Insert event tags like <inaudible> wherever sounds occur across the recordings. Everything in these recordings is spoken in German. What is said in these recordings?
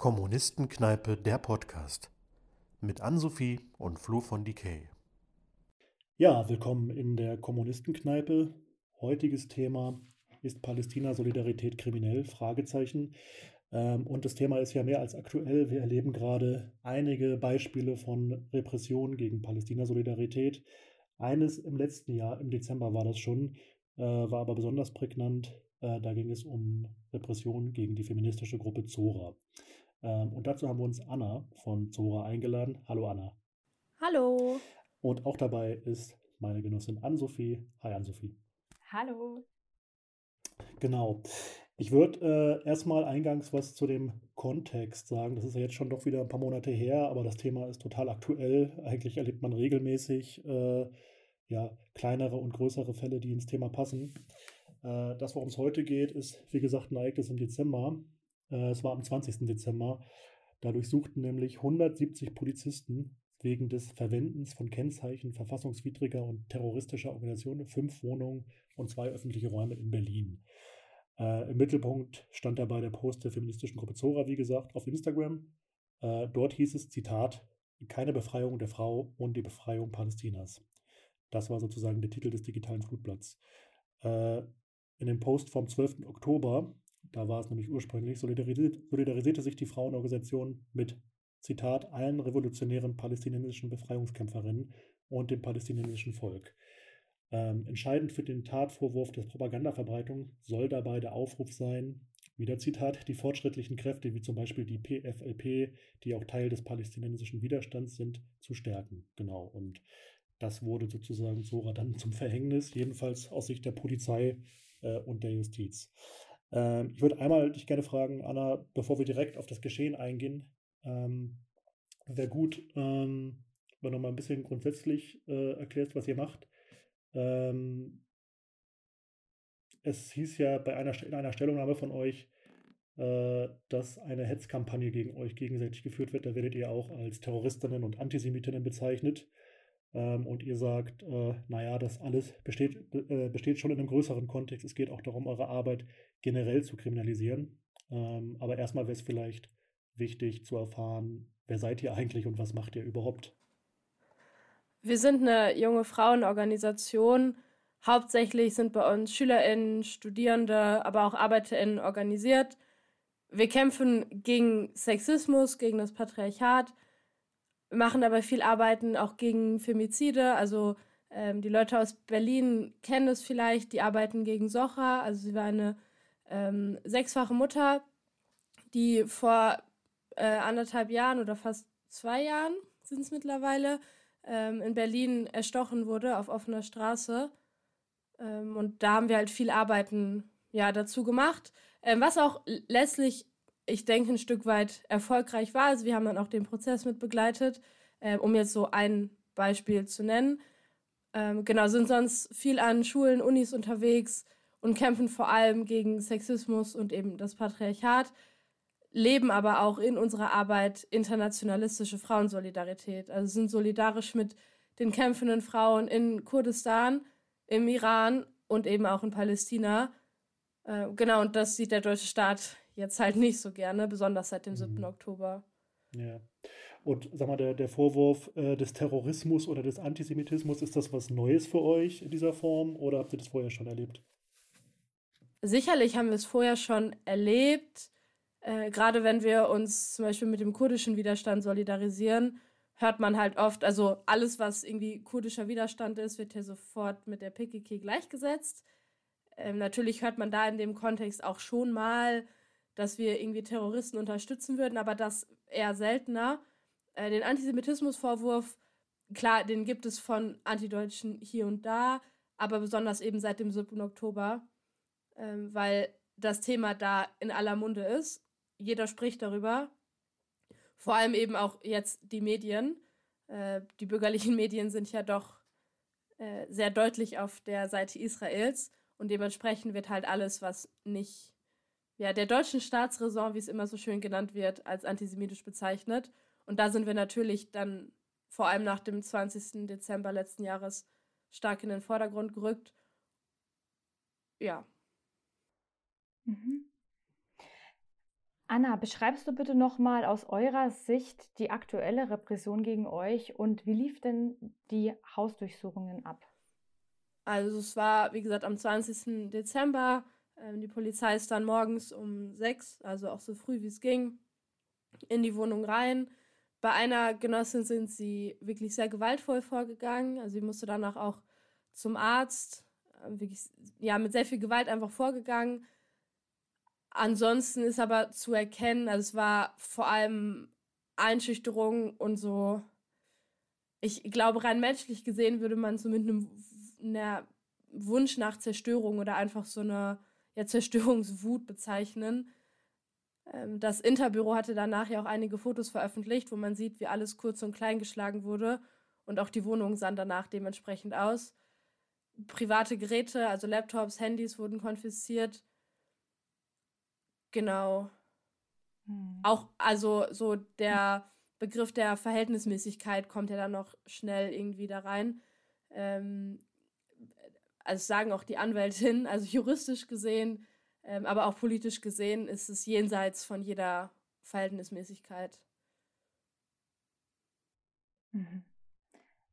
Kommunistenkneipe der Podcast mit Ann-Sophie und Flo von Decay. Ja, willkommen in der Kommunistenkneipe. Heutiges Thema ist Palästina-Solidarität kriminell? Fragezeichen. Ähm, und das Thema ist ja mehr als aktuell. Wir erleben gerade einige Beispiele von Repression gegen Palästina-Solidarität. Eines im letzten Jahr, im Dezember war das schon, äh, war aber besonders prägnant. Äh, da ging es um Repression gegen die feministische Gruppe Zora. Ähm, und dazu haben wir uns Anna von Zora eingeladen. Hallo Anna. Hallo. Und auch dabei ist meine Genossin Ann-Sophie. Hi Ann-Sophie. Hallo. Genau. Ich würde äh, erstmal eingangs was zu dem Kontext sagen. Das ist ja jetzt schon doch wieder ein paar Monate her, aber das Thema ist total aktuell. Eigentlich erlebt man regelmäßig äh, ja, kleinere und größere Fälle, die ins Thema passen. Äh, das, worum es heute geht, ist, wie gesagt, ein Ereignis im Dezember. Äh, es war am 20. Dezember. Da durchsuchten nämlich 170 Polizisten wegen des Verwendens von Kennzeichen verfassungswidriger und terroristischer Organisationen fünf Wohnungen und zwei öffentliche Räume in Berlin. Äh, Im Mittelpunkt stand dabei der Post der feministischen Gruppe Zora, wie gesagt, auf Instagram. Äh, dort hieß es, Zitat, keine Befreiung der Frau und die Befreiung Palästinas. Das war sozusagen der Titel des digitalen Flutblatts. Äh, in dem Post vom 12. Oktober da war es nämlich ursprünglich, solidarisierte, solidarisierte sich die Frauenorganisation mit, Zitat, allen revolutionären palästinensischen Befreiungskämpferinnen und dem palästinensischen Volk. Ähm, entscheidend für den Tatvorwurf der Propagandaverbreitung soll dabei der Aufruf sein, wieder Zitat, die fortschrittlichen Kräfte wie zum Beispiel die PFLP, die auch Teil des palästinensischen Widerstands sind, zu stärken. Genau. Und das wurde sozusagen Sora dann zum Verhängnis, jedenfalls aus Sicht der Polizei äh, und der Justiz. Ähm, ich würde einmal dich gerne fragen, Anna, bevor wir direkt auf das Geschehen eingehen, ähm, wäre gut, ähm, wenn du mal ein bisschen grundsätzlich äh, erklärst, was ihr macht. Ähm, es hieß ja bei einer, in einer Stellungnahme von euch, äh, dass eine Hetzkampagne gegen euch gegenseitig geführt wird. Da werdet ihr auch als Terroristinnen und Antisemitinnen bezeichnet. Ähm, und ihr sagt, äh, naja, das alles besteht, äh, besteht schon in einem größeren Kontext. Es geht auch darum, eure Arbeit generell zu kriminalisieren. Ähm, aber erstmal wäre es vielleicht wichtig zu erfahren, wer seid ihr eigentlich und was macht ihr überhaupt? Wir sind eine junge Frauenorganisation. Hauptsächlich sind bei uns SchülerInnen, Studierende, aber auch ArbeiterInnen organisiert. Wir kämpfen gegen Sexismus, gegen das Patriarchat, machen aber viel Arbeiten auch gegen Femizide. Also ähm, die Leute aus Berlin kennen es vielleicht, die arbeiten gegen Socha. Also sie war eine ähm, sechsfache Mutter, die vor äh, anderthalb Jahren oder fast zwei Jahren sind es mittlerweile, ähm, in Berlin erstochen wurde auf offener Straße. Ähm, und da haben wir halt viel Arbeiten ja, dazu gemacht, ähm, was auch letztlich, ich denke, ein Stück weit erfolgreich war. Also wir haben dann auch den Prozess mit begleitet, äh, um jetzt so ein Beispiel zu nennen. Ähm, genau, sind sonst viel an Schulen, Unis unterwegs, und kämpfen vor allem gegen Sexismus und eben das Patriarchat, leben aber auch in unserer Arbeit internationalistische Frauensolidarität. Also sind solidarisch mit den kämpfenden Frauen in Kurdistan, im Iran und eben auch in Palästina. Äh, genau, und das sieht der deutsche Staat jetzt halt nicht so gerne, besonders seit dem 7. Mhm. Oktober. Ja. Und sag mal, der, der Vorwurf äh, des Terrorismus oder des Antisemitismus, ist das was Neues für euch in dieser Form oder habt ihr das vorher schon erlebt? sicherlich haben wir es vorher schon erlebt, äh, gerade wenn wir uns zum Beispiel mit dem kurdischen Widerstand solidarisieren, hört man halt oft, also alles, was irgendwie kurdischer Widerstand ist, wird hier sofort mit der PKK gleichgesetzt. Ähm, natürlich hört man da in dem Kontext auch schon mal, dass wir irgendwie Terroristen unterstützen würden, aber das eher seltener. Äh, den Antisemitismusvorwurf, klar, den gibt es von Antideutschen hier und da, aber besonders eben seit dem 7. Oktober ähm, weil das Thema da in aller Munde ist. Jeder spricht darüber. Vor allem eben auch jetzt die Medien. Äh, die bürgerlichen <laughs> Medien sind ja doch äh, sehr deutlich auf der Seite Israels und dementsprechend wird halt alles, was nicht ja, der deutschen Staatsräson, wie es immer so schön genannt wird, als antisemitisch bezeichnet. Und da sind wir natürlich dann vor allem nach dem 20. Dezember letzten Jahres stark in den Vordergrund gerückt. Ja. Mhm. Anna, beschreibst du bitte nochmal aus eurer Sicht die aktuelle Repression gegen euch und wie lief denn die Hausdurchsuchungen ab? Also es war, wie gesagt, am 20. Dezember ähm, die Polizei ist dann morgens um sechs, also auch so früh wie es ging, in die Wohnung rein. Bei einer Genossin sind sie wirklich sehr gewaltvoll vorgegangen. Also sie musste danach auch zum Arzt, äh, wirklich, ja, mit sehr viel Gewalt einfach vorgegangen. Ansonsten ist aber zu erkennen, also es war vor allem Einschüchterung und so. Ich glaube, rein menschlich gesehen würde man so mit einem Wunsch nach Zerstörung oder einfach so einer ja, Zerstörungswut bezeichnen. Ähm, das Interbüro hatte danach ja auch einige Fotos veröffentlicht, wo man sieht, wie alles kurz und klein geschlagen wurde. Und auch die Wohnungen sahen danach dementsprechend aus. Private Geräte, also Laptops, Handys wurden konfisziert. Genau. Hm. Auch, also so der Begriff der Verhältnismäßigkeit kommt ja dann noch schnell irgendwie da rein. Ähm, also sagen auch die Anwältin, also juristisch gesehen, ähm, aber auch politisch gesehen ist es jenseits von jeder Verhältnismäßigkeit. Mhm.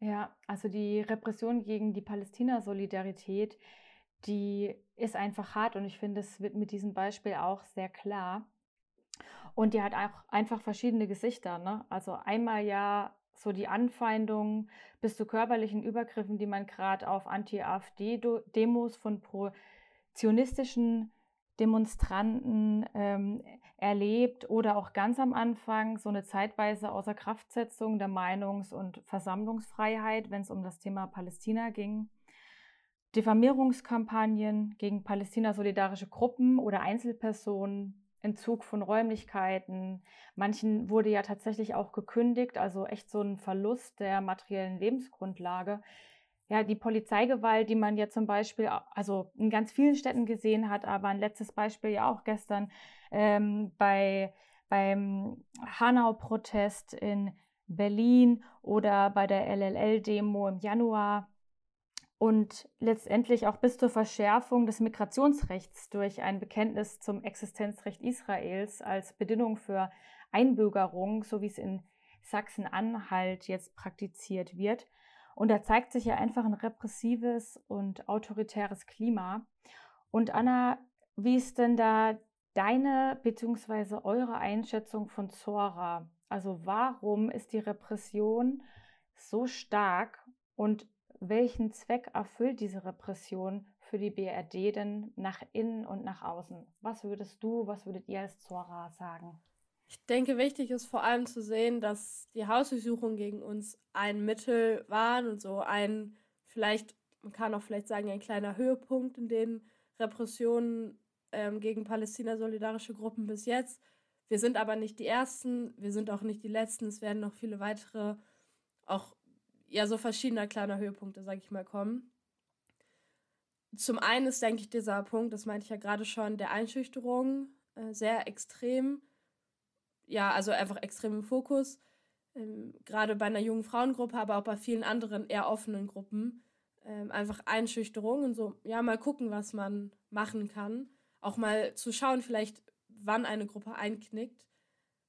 Ja, also die Repression gegen die Palästina-Solidarität, die ist einfach hart und ich finde, es wird mit diesem Beispiel auch sehr klar. Und die hat auch einfach verschiedene Gesichter. Ne? Also einmal ja so die Anfeindungen bis zu körperlichen Übergriffen, die man gerade auf Anti-AfD-Demos von pro-zionistischen Demonstranten ähm, erlebt oder auch ganz am Anfang so eine zeitweise Außerkraftsetzung der Meinungs- und Versammlungsfreiheit, wenn es um das Thema Palästina ging. Diffamierungskampagnen gegen palästina-solidarische Gruppen oder Einzelpersonen, Entzug von Räumlichkeiten. Manchen wurde ja tatsächlich auch gekündigt, also echt so ein Verlust der materiellen Lebensgrundlage. Ja, die Polizeigewalt, die man ja zum Beispiel, also in ganz vielen Städten gesehen hat, aber ein letztes Beispiel ja auch gestern ähm, bei, beim Hanau-Protest in Berlin oder bei der LLL-Demo im Januar und letztendlich auch bis zur Verschärfung des Migrationsrechts durch ein Bekenntnis zum Existenzrecht Israels als Bedingung für Einbürgerung, so wie es in Sachsen-Anhalt jetzt praktiziert wird. Und da zeigt sich ja einfach ein repressives und autoritäres Klima. Und Anna, wie ist denn da deine bzw. eure Einschätzung von Zora? Also warum ist die Repression so stark und welchen Zweck erfüllt diese Repression für die BRD denn nach innen und nach außen? Was würdest du, was würdet ihr als Zora sagen? Ich denke, wichtig ist vor allem zu sehen, dass die Hausdurchsuchungen gegen uns ein Mittel waren und so ein, vielleicht, man kann auch vielleicht sagen, ein kleiner Höhepunkt in den Repressionen ähm, gegen Palästina-solidarische Gruppen bis jetzt. Wir sind aber nicht die Ersten, wir sind auch nicht die Letzten. Es werden noch viele weitere, auch ja, so verschiedener kleiner Höhepunkte, sag ich mal, kommen. Zum einen ist, denke ich, dieser Punkt, das meinte ich ja gerade schon, der Einschüchterung äh, sehr extrem. Ja, also einfach extrem im Fokus. Ähm, gerade bei einer jungen Frauengruppe, aber auch bei vielen anderen eher offenen Gruppen. Ähm, einfach Einschüchterung und so, ja, mal gucken, was man machen kann. Auch mal zu schauen, vielleicht, wann eine Gruppe einknickt.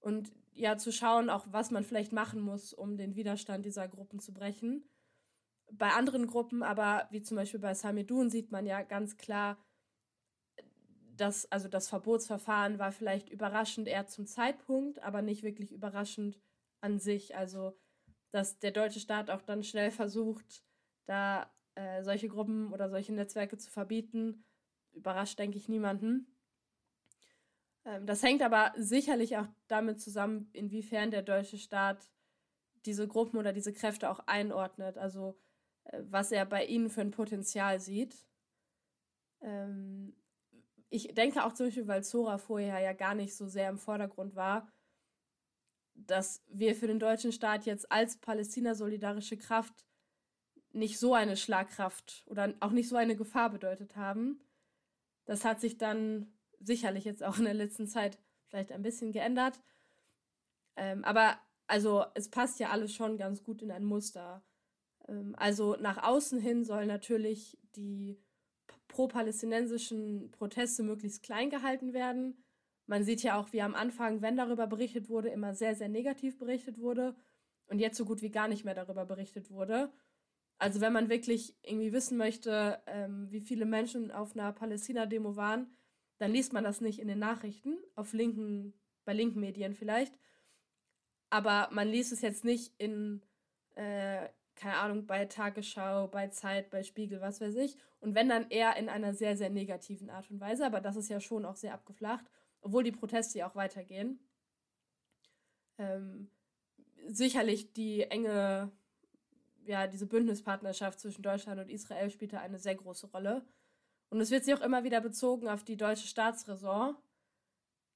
Und ja zu schauen, auch was man vielleicht machen muss, um den Widerstand dieser Gruppen zu brechen. Bei anderen Gruppen, aber wie zum Beispiel bei Samidun, sieht man ja ganz klar, dass also das Verbotsverfahren war vielleicht überraschend eher zum Zeitpunkt, aber nicht wirklich überraschend an sich. Also dass der deutsche Staat auch dann schnell versucht, da äh, solche Gruppen oder solche Netzwerke zu verbieten, überrascht, denke ich, niemanden. Ähm, das hängt aber sicherlich auch damit zusammen, inwiefern der deutsche Staat diese Gruppen oder diese Kräfte auch einordnet, also äh, was er bei ihnen für ein Potenzial sieht. Ähm, ich denke auch zum Beispiel, weil Zora vorher ja gar nicht so sehr im Vordergrund war, dass wir für den deutschen Staat jetzt als Palästina-solidarische Kraft nicht so eine Schlagkraft oder auch nicht so eine Gefahr bedeutet haben. Das hat sich dann sicherlich jetzt auch in der letzten Zeit vielleicht ein bisschen geändert. Ähm, aber also es passt ja alles schon ganz gut in ein Muster. Ähm, also nach außen hin sollen natürlich die pro-palästinensischen Proteste möglichst klein gehalten werden. Man sieht ja auch, wie am Anfang, wenn darüber berichtet wurde, immer sehr, sehr negativ berichtet wurde und jetzt so gut wie gar nicht mehr darüber berichtet wurde. Also wenn man wirklich irgendwie wissen möchte, ähm, wie viele Menschen auf einer Palästina-Demo waren, dann liest man das nicht in den Nachrichten, auf linken, bei linken Medien vielleicht. Aber man liest es jetzt nicht in, äh, keine Ahnung, bei Tagesschau, bei Zeit, bei Spiegel, was weiß ich. Und wenn dann eher in einer sehr, sehr negativen Art und Weise. Aber das ist ja schon auch sehr abgeflacht, obwohl die Proteste ja auch weitergehen. Ähm, sicherlich die enge, ja, diese Bündnispartnerschaft zwischen Deutschland und Israel spielt da eine sehr große Rolle. Und es wird sich auch immer wieder bezogen auf die deutsche Staatsräson.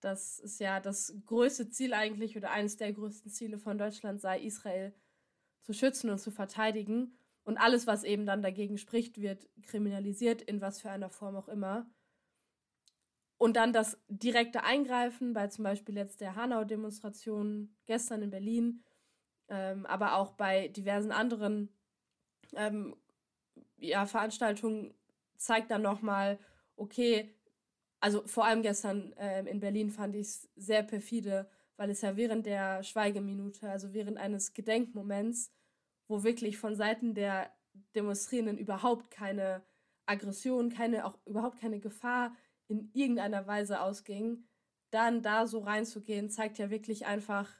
Das ist ja das größte Ziel eigentlich oder eines der größten Ziele von Deutschland sei, Israel zu schützen und zu verteidigen. Und alles, was eben dann dagegen spricht, wird kriminalisiert, in was für einer Form auch immer. Und dann das direkte Eingreifen bei zum Beispiel jetzt der Hanau-Demonstration gestern in Berlin, ähm, aber auch bei diversen anderen ähm, ja, Veranstaltungen zeigt dann nochmal, okay, also vor allem gestern äh, in Berlin fand ich es sehr perfide, weil es ja während der Schweigeminute, also während eines Gedenkmoments, wo wirklich von Seiten der Demonstrierenden überhaupt keine Aggression, keine, auch überhaupt keine Gefahr in irgendeiner Weise ausging, dann da so reinzugehen, zeigt ja wirklich einfach,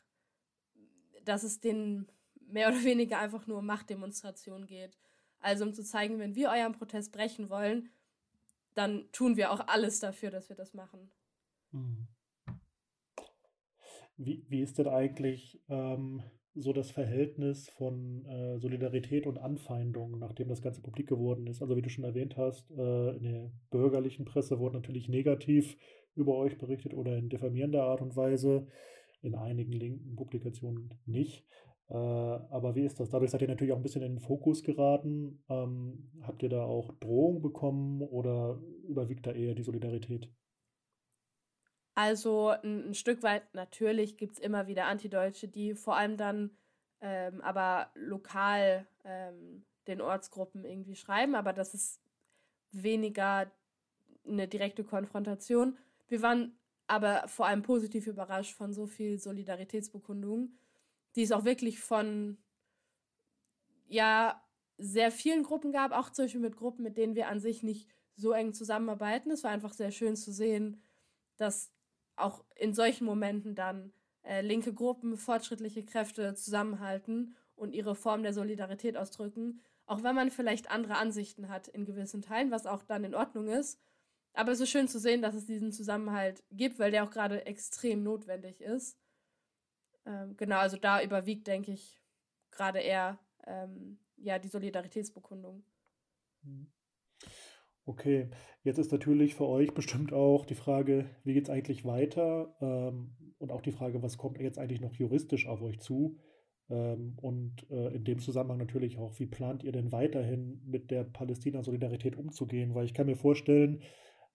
dass es den mehr oder weniger einfach nur um Machtdemonstrationen geht. Also um zu zeigen, wenn wir euren Protest brechen wollen, dann tun wir auch alles dafür, dass wir das machen. Mhm. Wie, wie ist denn eigentlich ähm, so das Verhältnis von äh, Solidarität und Anfeindung, nachdem das Ganze publik geworden ist? Also wie du schon erwähnt hast, äh, in der bürgerlichen Presse wurde natürlich negativ über euch berichtet oder in diffamierender Art und Weise, in einigen linken Publikationen nicht. Äh, aber wie ist das? Dadurch seid ihr natürlich auch ein bisschen in den Fokus geraten. Ähm, habt ihr da auch Drohungen bekommen oder überwiegt da eher die Solidarität? Also ein, ein Stück weit natürlich gibt es immer wieder Antideutsche, die vor allem dann ähm, aber lokal ähm, den Ortsgruppen irgendwie schreiben, aber das ist weniger eine direkte Konfrontation. Wir waren aber vor allem positiv überrascht von so viel Solidaritätsbekundungen die es auch wirklich von ja sehr vielen Gruppen gab, auch zum Beispiel mit Gruppen, mit denen wir an sich nicht so eng zusammenarbeiten. Es war einfach sehr schön zu sehen, dass auch in solchen Momenten dann äh, linke Gruppen, fortschrittliche Kräfte zusammenhalten und ihre Form der Solidarität ausdrücken, auch wenn man vielleicht andere Ansichten hat in gewissen Teilen, was auch dann in Ordnung ist. Aber es ist schön zu sehen, dass es diesen Zusammenhalt gibt, weil der auch gerade extrem notwendig ist. Ähm, genau, also da überwiegt, denke ich, gerade eher ähm, ja, die Solidaritätsbekundung. Mhm. Okay, jetzt ist natürlich für euch bestimmt auch die Frage, wie geht es eigentlich weiter? Ähm, und auch die Frage, was kommt jetzt eigentlich noch juristisch auf euch zu? Ähm, und äh, in dem Zusammenhang natürlich auch, wie plant ihr denn weiterhin mit der Palästina-Solidarität umzugehen? Weil ich kann mir vorstellen,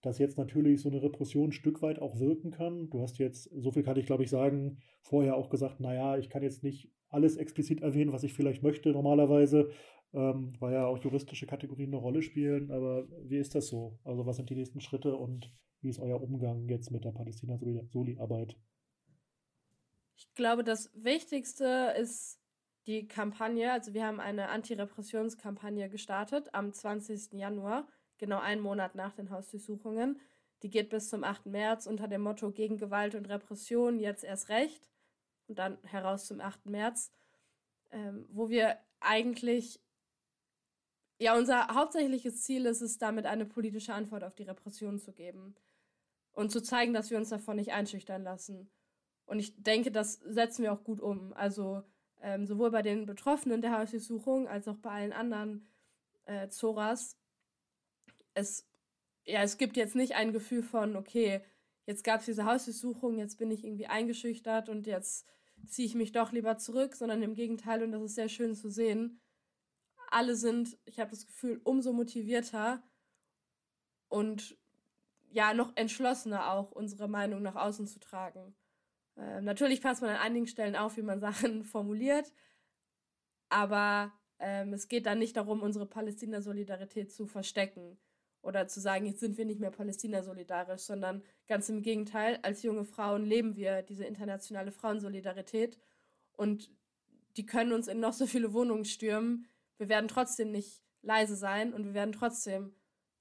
dass jetzt natürlich so eine Repression ein Stück weit auch wirken kann. Du hast jetzt, so viel kann ich glaube ich sagen, vorher auch gesagt, naja, ich kann jetzt nicht alles explizit erwähnen, was ich vielleicht möchte normalerweise, ähm, weil ja auch juristische Kategorien eine Rolle spielen. Aber wie ist das so? Also was sind die nächsten Schritte und wie ist euer Umgang jetzt mit der Palästina-Soli-Arbeit? Ich glaube, das Wichtigste ist die Kampagne. Also wir haben eine Antirepressionskampagne gestartet am 20. Januar genau einen Monat nach den Hausdurchsuchungen. Die geht bis zum 8. März unter dem Motto gegen Gewalt und Repression, jetzt erst recht. Und dann heraus zum 8. März, ähm, wo wir eigentlich, ja, unser hauptsächliches Ziel ist es, damit eine politische Antwort auf die Repression zu geben und zu zeigen, dass wir uns davon nicht einschüchtern lassen. Und ich denke, das setzen wir auch gut um. Also ähm, sowohl bei den Betroffenen der Hausdurchsuchung als auch bei allen anderen äh, Zoras es, ja, es gibt jetzt nicht ein Gefühl von, okay, jetzt gab es diese Hausdurchsuchung, jetzt bin ich irgendwie eingeschüchtert und jetzt ziehe ich mich doch lieber zurück, sondern im Gegenteil, und das ist sehr schön zu sehen, alle sind, ich habe das Gefühl, umso motivierter und ja, noch entschlossener auch, unsere Meinung nach außen zu tragen. Äh, natürlich passt man an einigen Stellen auf, wie man <laughs> Sachen formuliert, aber ähm, es geht dann nicht darum, unsere Palästina-Solidarität zu verstecken oder zu sagen, jetzt sind wir nicht mehr Palästina-solidarisch, sondern ganz im Gegenteil, als junge Frauen leben wir diese internationale Frauensolidarität und die können uns in noch so viele Wohnungen stürmen. Wir werden trotzdem nicht leise sein und wir werden trotzdem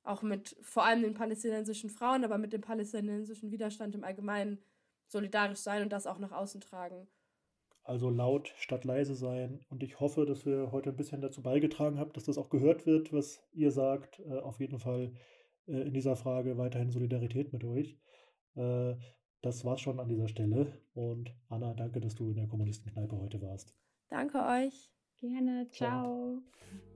auch mit vor allem den palästinensischen Frauen, aber mit dem palästinensischen Widerstand im Allgemeinen solidarisch sein und das auch nach außen tragen. Also laut statt leise sein. Und ich hoffe, dass wir heute ein bisschen dazu beigetragen haben, dass das auch gehört wird, was ihr sagt. Äh, auf jeden Fall äh, in dieser Frage weiterhin Solidarität mit euch. Äh, das war's schon an dieser Stelle. Und Anna, danke, dass du in der Kommunistenkneipe heute warst. Danke euch. Gerne. Ciao. Ciao.